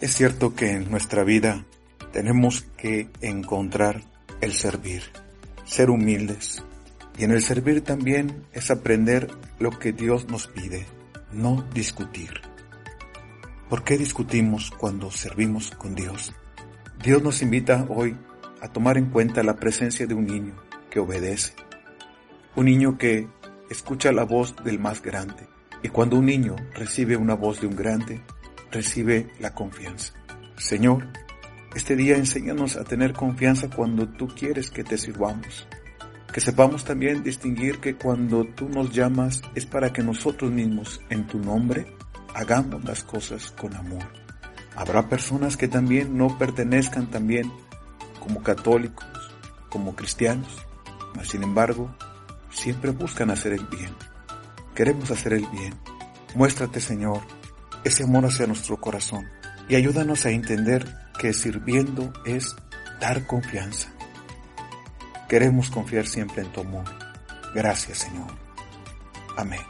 Es cierto que en nuestra vida tenemos que encontrar el servir, ser humildes. Y en el servir también es aprender lo que Dios nos pide, no discutir. ¿Por qué discutimos cuando servimos con Dios? Dios nos invita hoy a tomar en cuenta la presencia de un niño que obedece, un niño que escucha la voz del más grande. Y cuando un niño recibe una voz de un grande, recibe la confianza. Señor, este día enséñanos a tener confianza cuando tú quieres que te sirvamos. Que sepamos también distinguir que cuando tú nos llamas es para que nosotros mismos, en tu nombre, hagamos las cosas con amor. Habrá personas que también no pertenezcan también como católicos, como cristianos, mas sin embargo, siempre buscan hacer el bien. Queremos hacer el bien. Muéstrate, Señor, ese amor hacia nuestro corazón y ayúdanos a entender que sirviendo es dar confianza. Queremos confiar siempre en tu amor. Gracias, Señor. Amén.